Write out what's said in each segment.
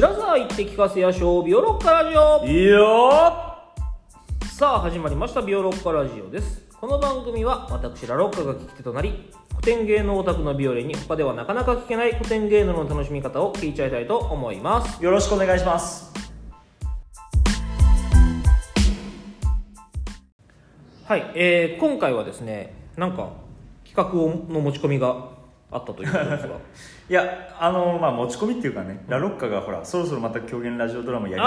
白沢行って聞かせやしょうビオロッカラジオ。いいよさあ始まりましたビオロッカラジオです。この番組は私ラロッカが聞き手となり古典芸能オタクのビオレに他ではなかなか聞けない古典芸能の楽しみ方を聞いちゃいたいと思います。よろしくお願いします。はい、えー、今回はですねなんか企画をの持ち込みがあったということですが いやあのまあ持ち込みっていうかね、ラロッカがほらそろそろまた狂言ラジオドラマやり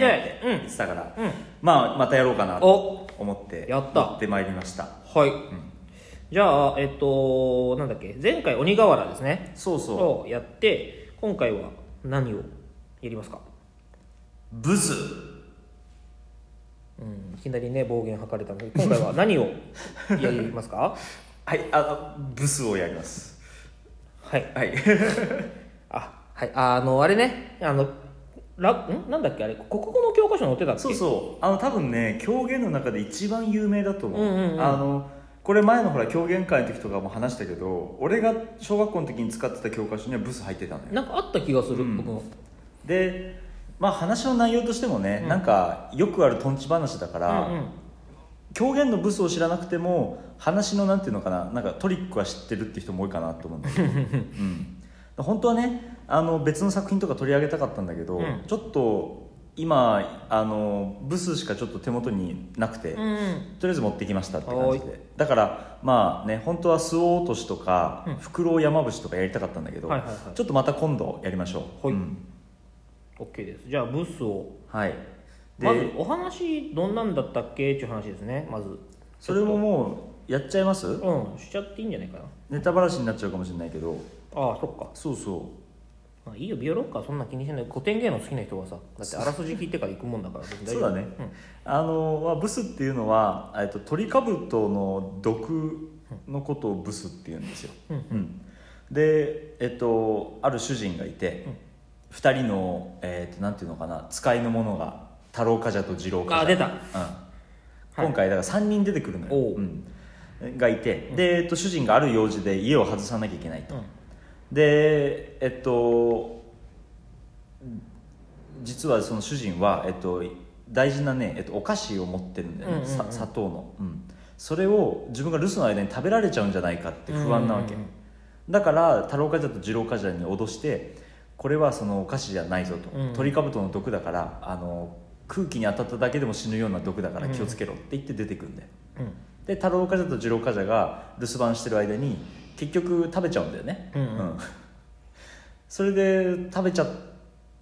たいってうん。言ってたから、うん。まあまたやろうかなとお。思ってやった。持ってまいりました。はい、じゃあえっとなんだっけ前回鬼瓦ですね。そうそう。をやって今回は何をやりますか？ブスうんいきなりね暴言吐かれたので今回は何をやりますか？はいあブスをやりますはい。はい。あはい。あのあれね。あのらん？なんだっけ？あれ国語の教科書載ってたっけ？そうそう。あの多分ね狂言の中で一番有名だと思う,、うんうんうんあのこれ前のほら狂言会の時とかも話したけど俺が小学校の時に使ってた教科書にはブス入ってたのよ。なんかあった気がする、うん。僕も。でまあ話の内容としてもね、なんかよくあるとんち話だから、うんうん狂言のブスを知らなくても話のなんていうのかななんかトリックは知ってるって人も多いかなと思うんだけど、うん、本当はねあの別の作品とか取り上げたかったんだけど、うん。ちょっと今あのブスしかちょっと手元になくて、うん。とりあえず持ってきましたって感じはでだからまあね本当は周防落としとか、うん。フクロウ山伏とかやりたかったんだけど、はいはいはい。ちょっとまた今度やりましょう。はい。うん。OK です。じゃあブスを。はい。で、まずお話どんなんだったっけ？っていう話ですねまず。それももうやっちゃいます？うんしちゃっていいんじゃないかネタバラシになっちゃうかもしれないけど。なああそっか。そうそまあいいよビオロッカーそんな気にしない。古典芸能好きな人はさだってあらすじ聞いてから行くもんだから そうだね、あの、まあ、ブスっていうのはえっとトリカブトの毒のことをブスって言うんですよ、うん。うん。でえっとある主人がいて、二人の、えっとなんていうのかな使いの者が太郎冠者と次郎冠者。あ出た。うん、今回だから3人出てくるのよ、おう。うん、がいて、で、えっと、主人がある用事で家を外さなきゃいけないと、うん。でえっと実はその主人は、えっと、大事なね、えっと、お菓子を持ってるんだよね、うんうんうん。さ砂糖の、うん、それを自分が留守の間に食べられちゃうんじゃないかって不安なわけ、うんうんうん。だから太郎冠者と次郎冠者に脅してこれはそのお菓子じゃないぞと、うんトリカブトの毒だからあの空気に当たっただけでも死ぬような毒だから気をつけろって言って出てくるんだよ、うん。で太郎冠者と次郎冠者が留守番してる間に結局食べちゃうんだよね、うん。うん。それで食べちゃっ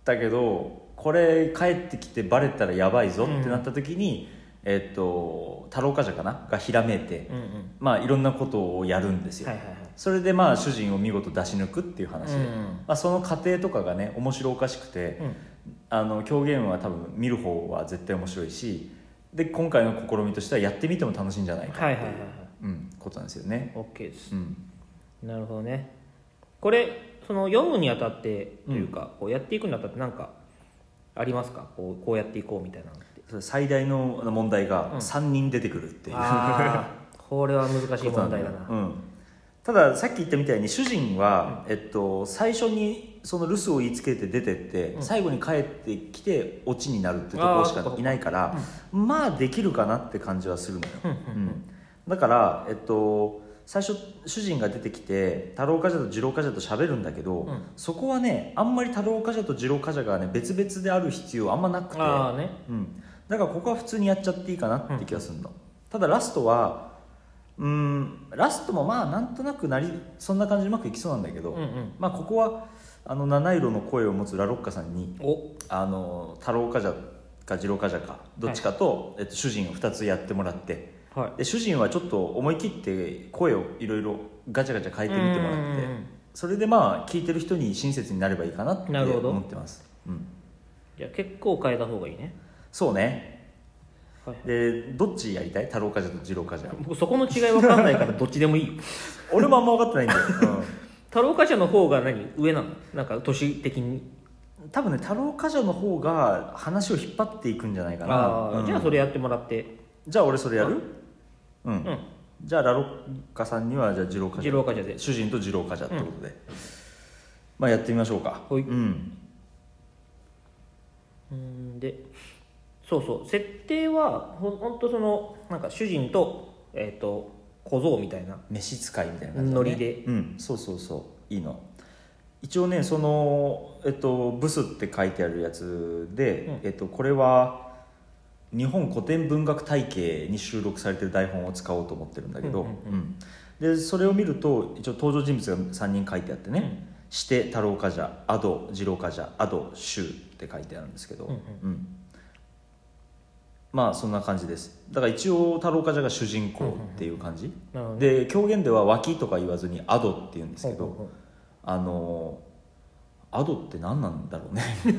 たけどこれ帰ってきてバレたらやばいぞってなった時に、えっと太郎冠者かな？がひらめいて、うんうん。まあいろんなことをやるんですよ、はいはいはい。それでまあ主人を見事出し抜くっていう話で、うんまあ、その過程とかがね面白おかしくて、うん。あの狂言は多分見る方は絶対面白いしで今回の試みとしてはやってみても楽しいんじゃないかっていう、はいはいうん、ことなんですよね、OK です。うん、なるほどね。これその読むにあたってというか、こうやっていくにあたって何かありますか？こうこうやっていこうみたいなの最大の問題がうん。3人出てくるっていう、ああこれは難しい問題だな。うん、たださっき言ったみたいに主人は、えっと、最初にその留守を言いつけて出てって、うん。最後に帰ってきてオチになるってところしかいないからまあできるかなって感じはするのよ、うん。うん。うんだから、えっと、最初主人が出てきて太郎冠者と次郎冠者と喋るんだけど、うん。そこはねあんまり太郎冠者と次郎冠者がね別々である必要あんまなくて。ああね。うん、だからここは普通にやっちゃっていいかなって気がするの、ただラストはうんラストもまあなんとなくなりそんな感じでうまくいきそうなんだけど、うんうん。まあここはあの七色の声を持つラロッカさんにお。あの太郎冠者か次郎冠者かどっちかと、えっと、主人を2つやってもらってはい。で主人はちょっと思い切って声をいろいろガチャガチャ変えてみてもらってうんうんうんそれでまあ聞いてる人に親切になればいいかなって思ってます、うん、じゃあ結構変えた方がいいねそうね。はい。でどっちやりたい？太郎冠者と次郎冠者。僕そこの違い分かんないから どっちでもいいよ。俺もあんま分かってないんだよ、太郎冠者の方が何？上なの？なんか年的に。うん、多分ね太郎冠者の方が話を引っ張っていくんじゃないかな。うん。じゃあそれやってもらって。じゃあ俺それやる？うん、うん。じゃあラロッカさんにはじゃあ二郎冠者。二郎冠者で。主人と二郎冠者ってことで、まあやってみましょうか。はい。うん。うんでそうそう。設定はほんほんとそのなんか主人と,、えー、と小僧みたいな。召使いみたいな感じだね。ノリで。うん。そうそうそう。いいの。一応ねその、えっと、ブスって書いてあるやつで、うん。えっと、これは日本古典文学体系に収録されてる台本を使おうと思ってるんだけど、でそれを見ると一応登場人物が3人書いてあってね、うん。して太郎冠者アド二郎冠者アド周って書いてあるんですけど、うんうん。うんまあそんな感じです。だから一応太郎冠者が主人公っていう感じ、で狂言では脇とか言わずにアドって言うんですけど、あのアドって何なんだろうね。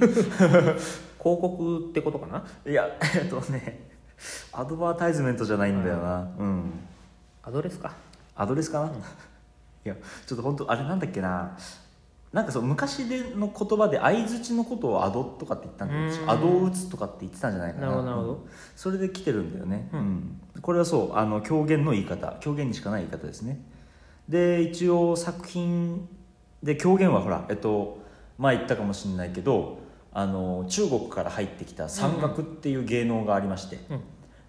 広告ってことかな？いやえっとねアドバータイズメントじゃないんだよな。うん。アドレスか。アドレスかな、いやちょっと本当あれなんだっけな？なんかそう昔での言葉で相づちのことをアドとかって言ったんだようん。アドを打つとかって言ってたんじゃないかな。なるほどなるほど。うん。それで来てるんだよね、うん。うん。これはそうあの狂言の言い方。狂言にしかない言い方ですね。で一応作品で狂言はほらえっと前言ったかもしれないけどあの中国から入ってきた山岳っていう芸能がありまして、うん。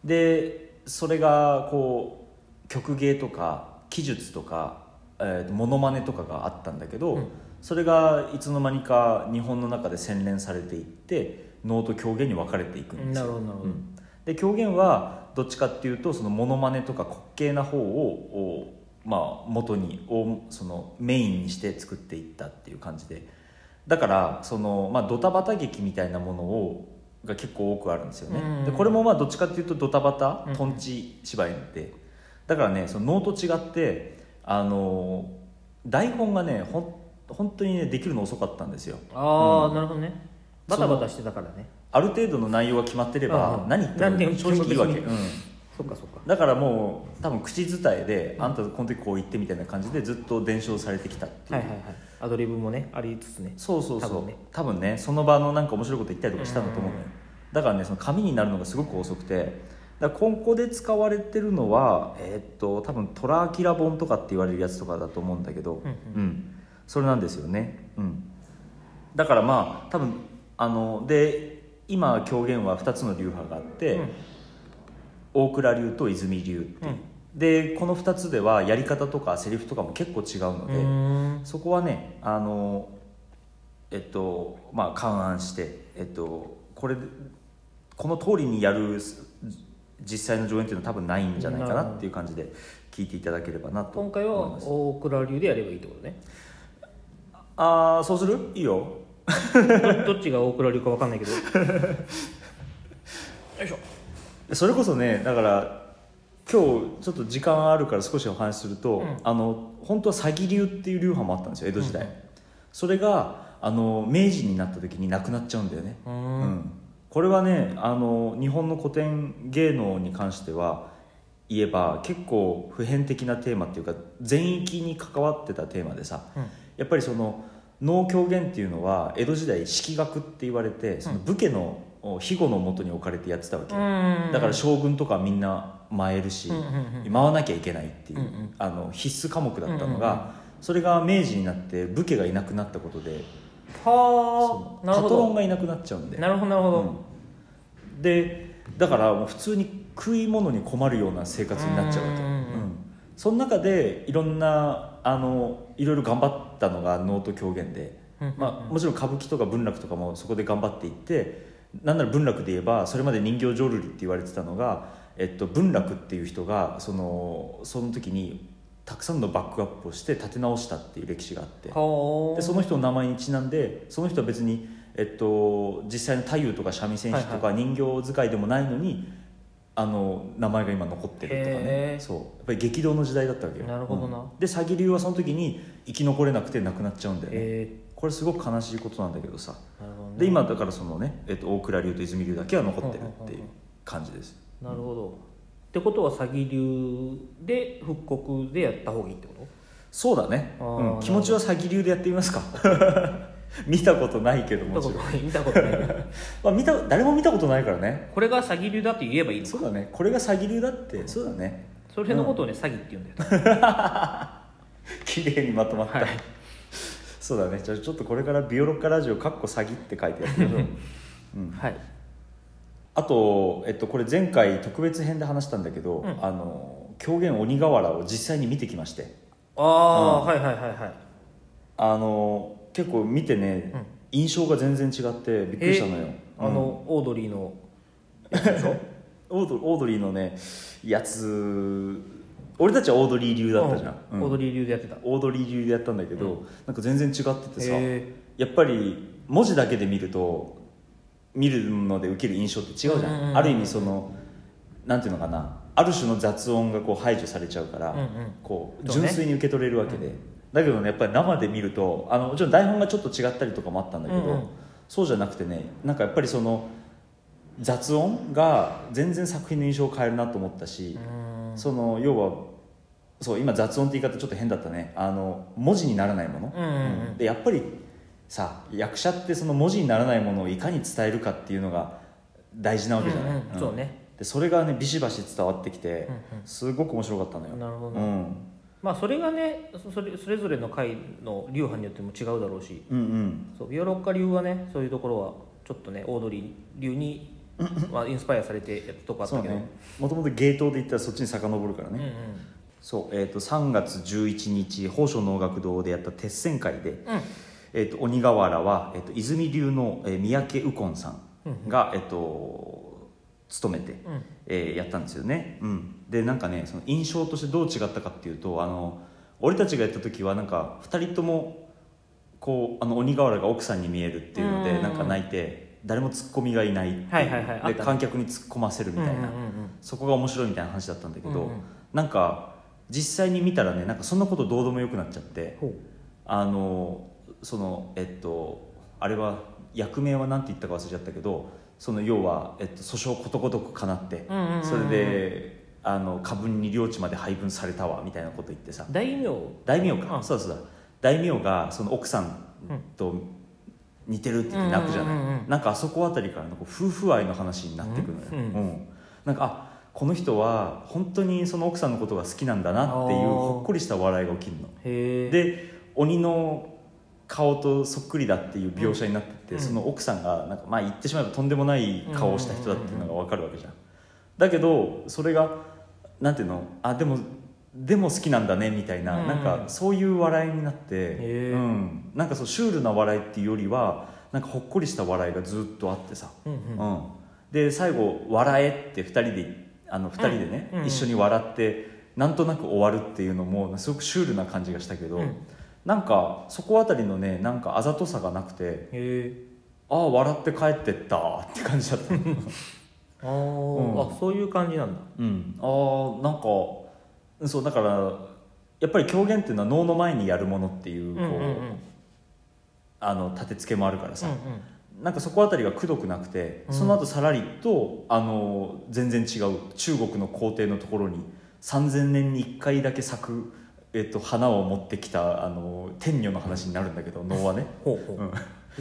でそれがこう曲芸とか記述とか、えーとモノマネとかがあったんだけど、うんそれがいつの間にか日本の中で洗練されていって能と狂言に分かれていくんですよ。なるほどなるほど。うん。で狂言はどっちかっていうとそのモノマネとか滑稽な方をおまあ、元におそのメインにして作っていったっていう感じで。だからその、まあ、ドタバタ劇みたいなものをが結構多くあるんですよね、うんでこれもまあどっちかっていうとドタバタうんトンチ芝居でだからねその能と違ってあの台本がねほん本当にねできるの遅かったんですよ。ああ、うん。なるほどね。バタバタしてたからね。ある程度の内容が決まってればうん何言っても正直いいわけ、うん。そっかそっか。だからもう多分口伝えであんたこの時こう言ってみたいな感じでずっと伝承されてきたっていう、はいはいはいアドリブもねありつつね。そうそうそう。多分ね。多分ねその場のなんか面白いこと言ったりとかしたんだと思うのよ。だからねその紙になるのがすごく遅くて。だから今後で使われてるのはえーっと多分トラアキラ本とかって言われるやつとかだと思うんだけど。うん。うんそれなんですよね。うん。だからまあ多分あので今狂言は2つの流派があって、うん。大倉流と泉流っていう、うん。でこの2つではやり方とかセリフとかも結構違うのうで、そこはねあのえっとまあ勘案してえっとこれでこの通りにやる実際の上演っていうのは多分ないんじゃないかなっていう感じで聞いていただければなと今回は思います。大倉流でやればいいってことねああそうする？いいよ。どどっちが大倉流か分かんないけど。よいしょ。それこそねだから今日ちょっと時間あるから少しお話しすると、うん。あの本当は詐欺流っていう流派もあったんですよ江戸時代、うん。それがあの明治になった時になくなっちゃうんだよね。うーうんん。これはねあの日本の古典芸能に関しては言えば結構普遍的なテーマっていうか全域に関わってたテーマでさうん。やっぱりその能狂言っていうのは江戸時代式学って言われてその武家のお庇護のもとに置かれてやってたわけよ、うん。だから将軍とかみんな舞えるし、うん舞わなきゃいけないっていう、あの必須科目だったのが、それが明治になって武家がいなくなったことではあパトロンどがいなくなっちゃうんで。なるほどなるほど、うん。でだからもう普通に食い物に困るような生活になっちゃうわけ、うん。その中でいろんなあのいろいろ頑張ったのが能と狂言で、まあ、もちろん歌舞伎とか文楽とかもそこで頑張っていってなんなら文楽で言えばそれまで人形浄瑠璃って言われてたのが、えっと、文楽っていう人がそのその時にたくさんのバックアップをして立て直したっていう歴史があって。はあでその人の名前にちなんでその人は別に、えっと、実際の太夫とか三味線師とか人形使いでもないのに、あの名前が今残ってるとかね。そう。やっぱり激動の時代だったわけよ。なるほどな。うん。で詐欺流はその時に生き残れなくて亡くなっちゃうんだよね。えこれすごく悲しいことなんだけどさ。ー、なるほどね。で今だからそのね、えっと、大倉流と泉流だけは残ってるっていう感じです。なるほど。ってことは詐欺流で復刻でやった方がいいってこと？そうだね、うん、気持ちは詐欺流でやってみますか 見たことないけどもちろん、見たことない。けど まあ、見た誰も見たことないからね。これが詐欺流だって言えばいいの。そうだね。これが詐欺流だってそうだね。それのことをね、詐欺って言うんだよ。綺麗にまとまった、はい。そうだね。じゃあちょっとこれからビオロッカラジオかっこ詐欺って書いてやってみましょううん。はい。あと、えっと、これ前回特別編で話したんだけど、うん。あの狂言鬼瓦を実際に見てきまして。ああ、はいはいはいはい。あの結構見てね、うん。印象が全然違ってびっくりしたのよ、えあの、オードリーの オードオードリーのねやつ俺たちはオードリー流だったじゃん、うん。うオードリー流でやってた。オードリー流でやったんだけど、なんか全然違っててさ、へやっぱり文字だけで見ると見るので受ける印象って違うじゃん,、うんうんうんある意味そのなんていうのかなある種の雑音がこう排除されちゃうから、うんうん。こう純粋に受け取れるわけで、だけどねやっぱり生で見るとあのもちろん台本がちょっと違ったりとかもあったんだけど、うんうん。そうじゃなくてねなんかやっぱりその雑音が全然作品の印象を変えるなと思ったし、うん。その要はそう今雑音って言い方ちょっと変だったね。あの文字にならないもの、うんうんうん。でやっぱりさ役者ってその文字にならないものをいかに伝えるかっていうのが大事なわけじゃない、うん。うん。そうね。でそれがねビシバシ伝わってきて、うんうん。すごく面白かったのよ。なるほど。うん、まあそれがねそれそれぞれの回の流派によっても違うだろうし。うんうん。そうビオロッカ流はねそういうところはちょっとねオードリー流に、まあ、インスパイアされてやったとこあったけど。もともとゲートで言ったらそっちに遡るからね、うんうん。そう、えー、と3月11日宝生能楽堂でやった鉄線会で、うん。えー、と鬼瓦は、えー、と泉流の、えー三宅右近さんが、えー、と務めて、うん。えーやったんですよね、うん、でなんかねその印象としてどう違ったかっていうとあの俺たちがやった時はなんか2人ともこうあの鬼瓦が奥さんに見えるっていうのでうん。なんか泣いて誰もツッコミがいないはいはいはで観客に突っ込ませるみたいな、そこが面白いみたいな話だったんだけど、うんうんなんか実際に見たらねなんかそんなことどうでもよくなっちゃってあのそのえっとあれは役名は何て言ったか忘れちゃったけどその要は、えっと、訴訟ことごとくかなって、それであの過分に領地まで配分されたわみたいなこと言ってさ。大名？大名か、うん。そうだそう。だ大名がその奥さんと似てるって言って泣くじゃない、うん。うんなんかあそこあたりからの夫婦愛の話になってくるのよ、うん。うん。なんかあこの人は本当にその奥さんのことが好きなんだなっていうほっこりした笑いが起きるの。で鬼の顔とそっくりだっていう描写になってて、うん。その奥さんがなんかまあ言ってしまえばとんでもない顔をした人だっていうのが分かるわけじゃん。だけどそれがなんていうの？あでもでも好きなんだねみたいな、うん。なんかそういう笑いになって、うん、なんかそうシュールな笑いっていうよりはなんかほっこりした笑いがずっとあってさ、うんうん。うん、で最後「笑え」って2人であの2人でね、うん。うん。一緒に笑ってなんとなく終わるっていうのもすごくシュールな感じがしたけど、うんなんかそこあたりのねなんかあざとさがなくてああ笑って帰ってったって感じだった、あー、うん。あそういう感じなんだ。うん、ああなんかそうだからやっぱり狂言っていうのは能の前にやるものっていうこう、うんうん。うんあの立て付けもあるからさ、うんなんかそこあたりがくどくなくて、うん。その後さらりとあの全然違う中国の皇帝のところに3000年に1回だけ咲く、えっと、花を持ってきたあの天女の話になるんだけど能はね。ほうほう、うん。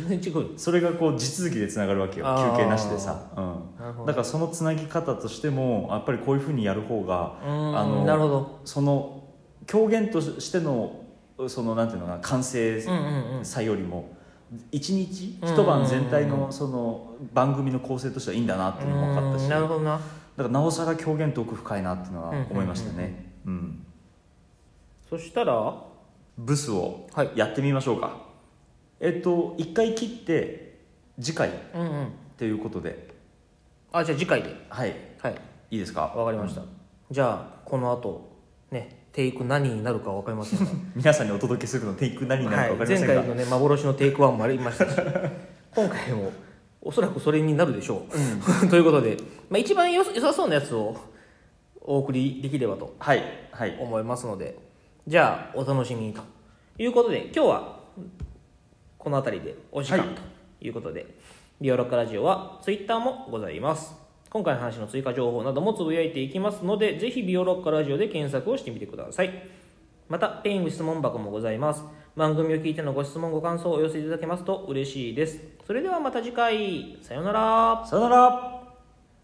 全然違う。よそれがこう地続きでつながるわけよ。休憩なしでさ、うん、だからそのつなぎ方としてもやっぱりこういうふうにやる方があのなるほど。その狂言としてのそのなんていうのかな完成さよりも一日うん一晩全体のその番組の構成としてはいいんだなっていうのも分かったし。なるほどな。だからなおさら狂言って奥深いなっていうのは思いましたね。うんそしたらブスをはい。やってみましょうか。えっと一回切って次回っうんうん。ていうことで。あじゃあ次回で。はい。はい。いいですか？わかりました、じゃあこの後ねテイク何になるかわかりませんが 皆さんにお届けするのテイク何になるか分かりませんが、はい、前回のね幻のテイクワンもありましたし。今回もおそらくそれになるでしょう、ということで、まあ、一番よ良さそうなやつをお送りできればとはい。はい。思いますのでじゃあお楽しみにということで今日はこの辺りでお時間はい。ということで、ビオロッカラジオはツイッターもございます。今回の話の追加情報などもつぶやいていきますのでぜひビオロッカラジオで検索をしてみてください。またペイング質問箱もございます。番組を聞いてのご質問ご感想をお寄せいただけますと嬉しいです。それではまた次回。さようなら。さよなら